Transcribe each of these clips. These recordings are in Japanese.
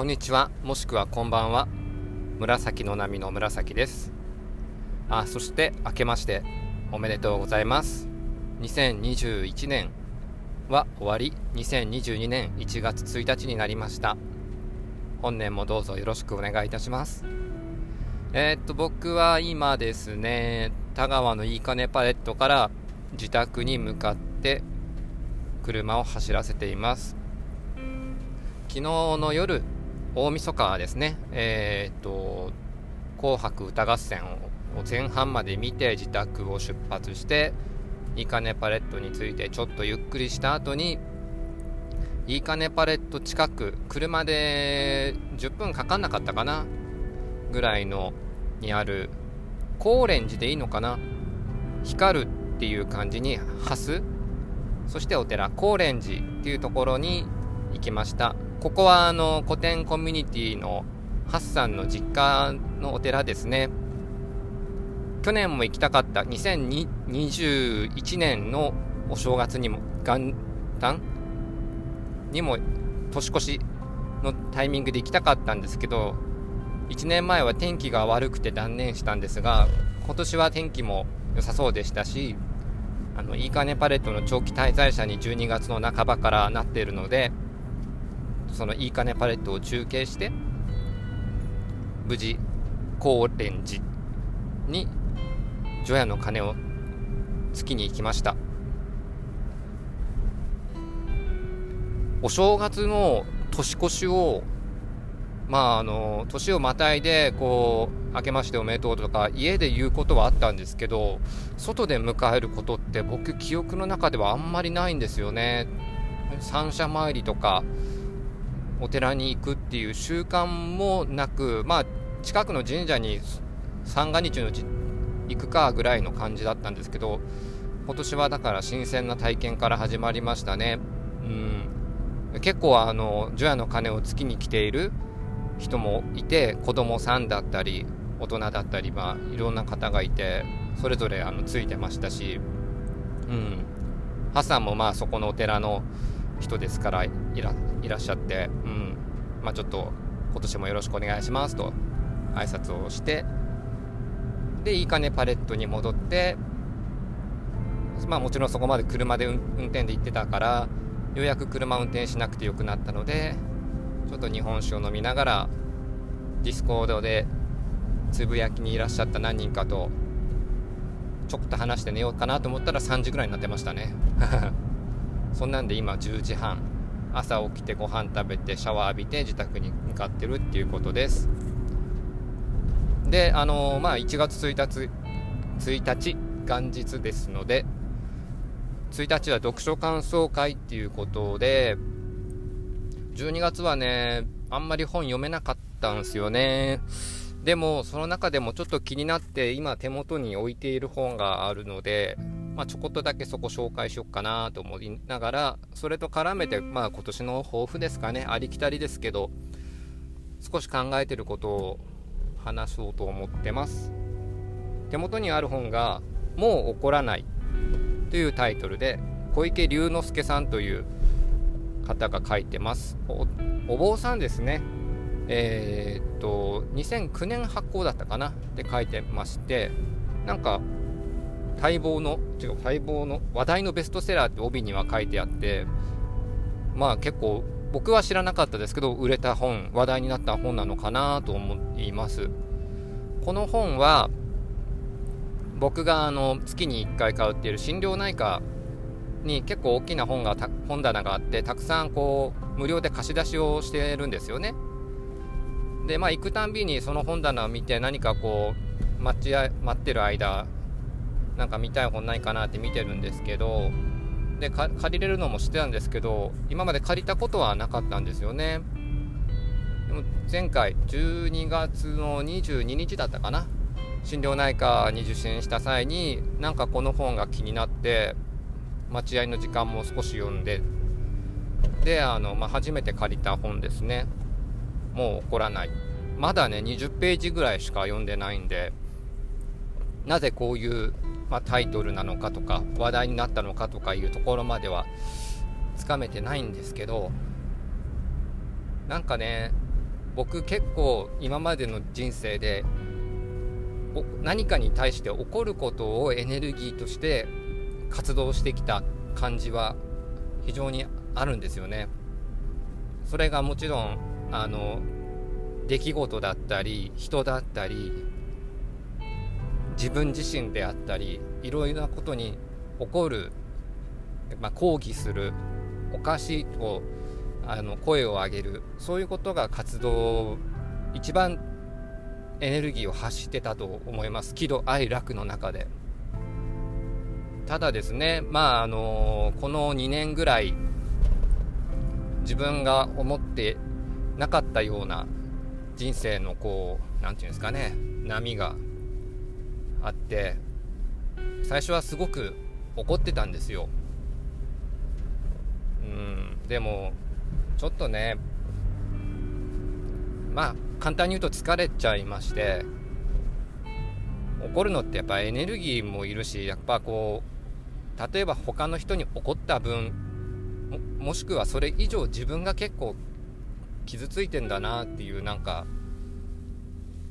こんにちは。もしくはこんばんは。紫の波の紫です。あそして明けましておめでとうございます。2021年は終わり。2022年1月1日になりました。本年もどうぞよろしくお願いいたします。えー、っと僕は今ですね田川のいいかねパレットから自宅に向かって車を走らせています。昨日の夜大晦日ですね。えー、っと「紅白歌合戦」を前半まで見て自宅を出発していいかねパレットについてちょっとゆっくりした後にいいかねパレット近く車で10分かかんなかったかなぐらいのにある高蓮寺でいいのかな光るっていう感じにハスそしてお寺高蓮寺っていうところに行きました。ここはあの古典コミュニティのハッサンの実家のお寺ですね。去年も行きたかった。2021年のお正月にも元旦にも年越しのタイミングで行きたかったんですけど1年前は天気が悪くて断念したんですが今年は天気も良さそうでしたしあのいいかねパレットの長期滞在者に12月の半ばからなっているのでそのいいかねパレットを中継して無事高蓮寺に除夜の鐘をつきに行きました。お正月の年越しをまああの年をまたいでこう明けましておめでとうとか家で言うことはあったんですけど外で迎えることって僕記憶の中ではあんまりないんですよね。三社参りとかお寺に行くっていう習慣もなくまあ近くの神社に三が日のうち行くかぐらいの感じだったんですけど今年はだから新鮮な体験から始まりましたね。うん。結構あの除夜の鐘をつきに来ている人もいて子供さんだったり大人だったり、まあ、いろんな方がいてそれぞれあのついてましたし、うん、ハさんもまあそこのお寺の人ですからいらいらっしゃって、うん。まあ、ちょっと今年もよろしくお願いしますと挨拶をしてでいいかねパレットに戻ってまあもちろんそこまで車で運転で行ってたからようやく車運転しなくてよくなったのでちょっと日本酒を飲みながらディスコードでつぶやきにいらっしゃった何人かとちょっと話して寝ようかなと思ったら3時ぐらいになってましたね。そんなんで今10時半。朝起きてご飯食べてシャワー浴びて自宅に向かってるっていうことですであのー、まあ1月1日1日元日ですので1日は読書感想会っていうことで12月はね、あんまり本読めなかったんすよね。でも、その中でもちょっと気になって、今手元に置いている本があるので、まあ、ちょこっとだけそこ紹介しよっかなと思いながら、それと絡めて、まあ、今年の抱負ですかね、ありきたりですけど、少し考えてることを話そうと思ってます。手元にある本が、もう怒らないというタイトルで、小池龍之介さんという方が書いてます。お坊さんですね。えー、っと2009年発行だったかな？って書いてましてなんか待望の違う待望の話題のベストセラーって帯には書いてあってまあ結構僕は知らなかったですけど売れた本話題になった本なのかなと思います。この本は僕があの月に1回通っている心療内科に結構大きな本が本棚があってたくさんこう無料で貸し出しをしてるんですよね。でまあ行くたんびにその本棚を見て何かこう待ち待ってる間なんか見たい本ないかなって見てるんですけどで借りれるのも知ってたんですけど今まで借りたことはなかったんですよね。でも前回12月の22日だったかな。心療内科に受診した際になんかこの本が気になって待合の時間も少し読んでであの、まあ、初めて借りた本ですね。もう怒らない。まだね20ページぐらいしか読んでないんでなぜこういう、まあ、タイトルなのかとか話題になったのかとかいうところまではつかめてないんですけどなんかね僕結構今までの人生で何かに対して起こることをエネルギーとして活動してきた感じは非常にあるんですよね。それがもちろんあの出来事だったり人だったり自分自身であったりいろいろなことに起こる、まあ、抗議するおかしいとあの声を上げるそういうことが活動一番エネルギーを発してたと思います。喜怒哀楽の中で。ただですねまああのこの2年ぐらい自分が思ってなかったような人生のこう何て言うんですかね波があって最初はすごく怒ってたんですよ。うんでもちょっとねまあ簡単に言うと疲れちゃいまして怒るのってやっぱエネルギーもいるしやっぱこう例えば他の人に怒った分もしくはそれ以上自分が結構傷ついてんだなっていうなんか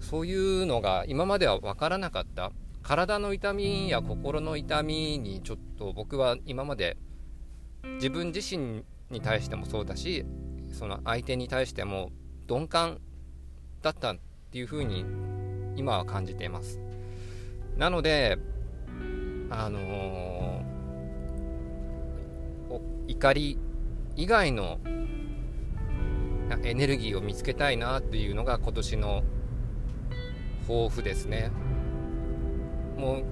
そういうのが今までは分からなかった。体の痛みや心の痛みにちょっと僕は今まで自分自身に対してもそうだしその相手に対しても鈍感だったっていうふうに今は感じています。なのであのー、怒り以外のエネルギーを見つけたいなっていうのが今年の抱負ですね。もう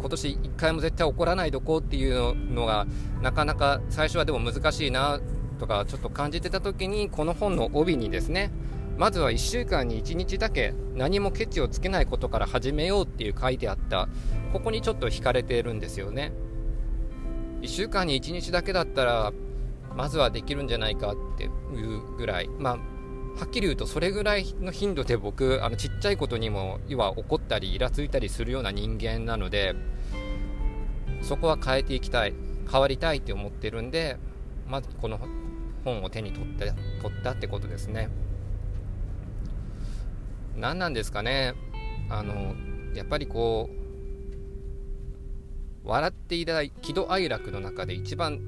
今年1回も絶対起こらないどこっていうのがなかなか最初はでも難しいなとかちょっと感じてた時にこの本の帯にですねまずは1週間に1日だけ何もケチをつけないことから始めようっていう書いてあったここにちょっと惹かれているんですよね。1週間に1日だけだったらまずはできるんじゃないかっていうぐらい。まあはっきり言うとそれぐらいの頻度で僕あのちっちゃいことにも要は怒ったりイラついたりするような人間なのでそこは変えていきたい変わりたいって思ってるんでまずこの本を手に取って取ったってことですね。何なんですかねあのやっぱりこう笑っていただい喜怒哀楽の中で一番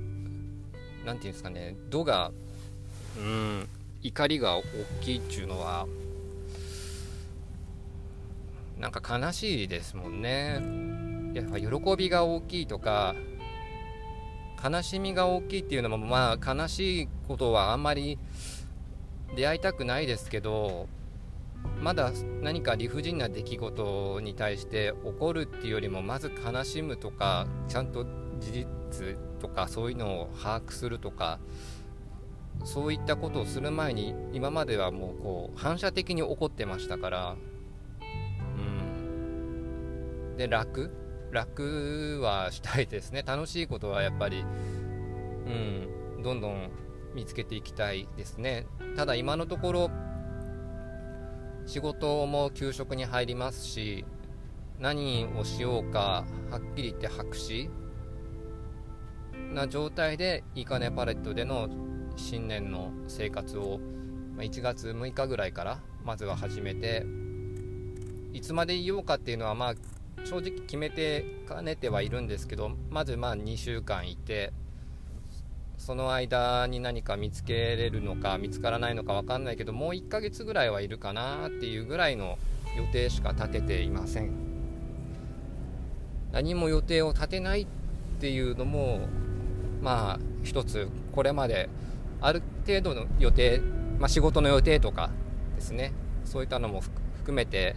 何て言うんですかね度がうん怒りが大きいっていうのはなんか悲しいですもんね。やっぱ喜びが大きいとか悲しみが大きいっていうのもまあ悲しいことはあんまり出会いたくないですけどまだ何か理不尽な出来事に対して怒るっていうよりもまず悲しむとかちゃんと事実とかそういうのを把握するとかそういったことをする前に今まではもうこう反射的に怒ってましたからうん。で楽？楽はしたいですね。楽しいことはやっぱりうんどんどん見つけていきたいですね。ただ今のところ仕事も給食に入りますし何をしようかはっきり言って白紙な状態でいいかねパレットでの新年の生活を1月6日ぐらいからまずは始めていつまでいようかっていうのはまあ正直決めてかねてはいるんですけどまずまあ2週間いてその間に何か見つけれるのか見つからないのか分かんないけどもう1ヶ月ぐらいはいるかなっていうぐらいの予定しか立てていません。何も予定を立てないっていうのもまあ一つこれまである程度の予定、まあ、仕事の予定とかですね。そういったのも含めて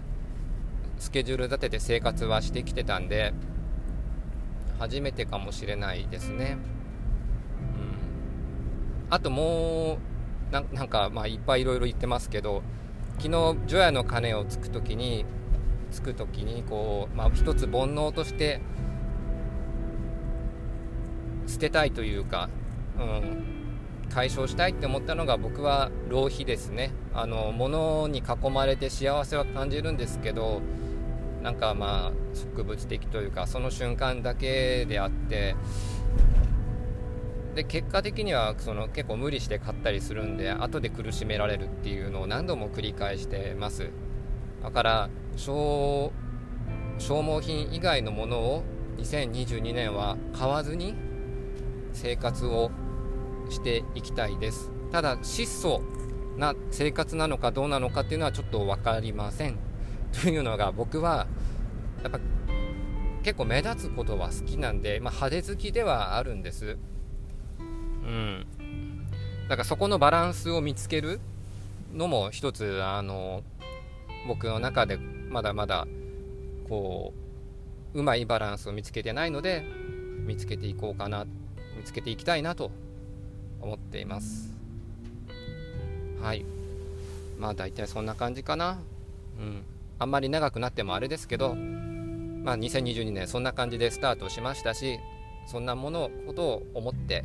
スケジュール立てて生活はしてきてたんで初めてかもしれないですね。うん。あともうなんかまあいっぱいいろいろ言ってますけど昨日除夜の鐘をつく時につく時にこう、まあ、一つ煩悩として捨てたいというか、うん、解消したいって思ったのが僕は浪費ですね。あの物に囲まれて幸せは感じるんですけどなんかまあ植物的というかその瞬間だけであってで結果的にはその結構無理して買ったりするんで後で苦しめられるっていうのを何度も繰り返してます。だから消耗品以外のものを2022年は買わずに生活をしていきたいです。ただ質素な生活なのかどうなのかっていうのはちょっと分かりません。というのが僕はやっぱ結構目立つことは好きなんで、まあ、派手好きではあるんです。うん。だからそこのバランスを見つけるのも一つあの僕の中でまだまだこううまいバランスを見つけてないので見つけていこうかな見つけていきたいなと思っています。はい。まあ大体そんな感じかな。うん。あんまり長くなってもあれですけどまあ2022年そんな感じでスタートしましたしそんなものことを思って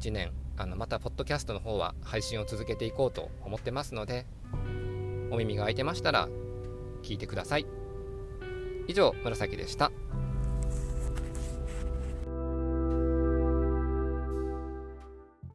1年あのまたポッドキャストの方は配信を続けていこうと思ってますのでお耳が空いてましたら聞いてください。以上紫でした。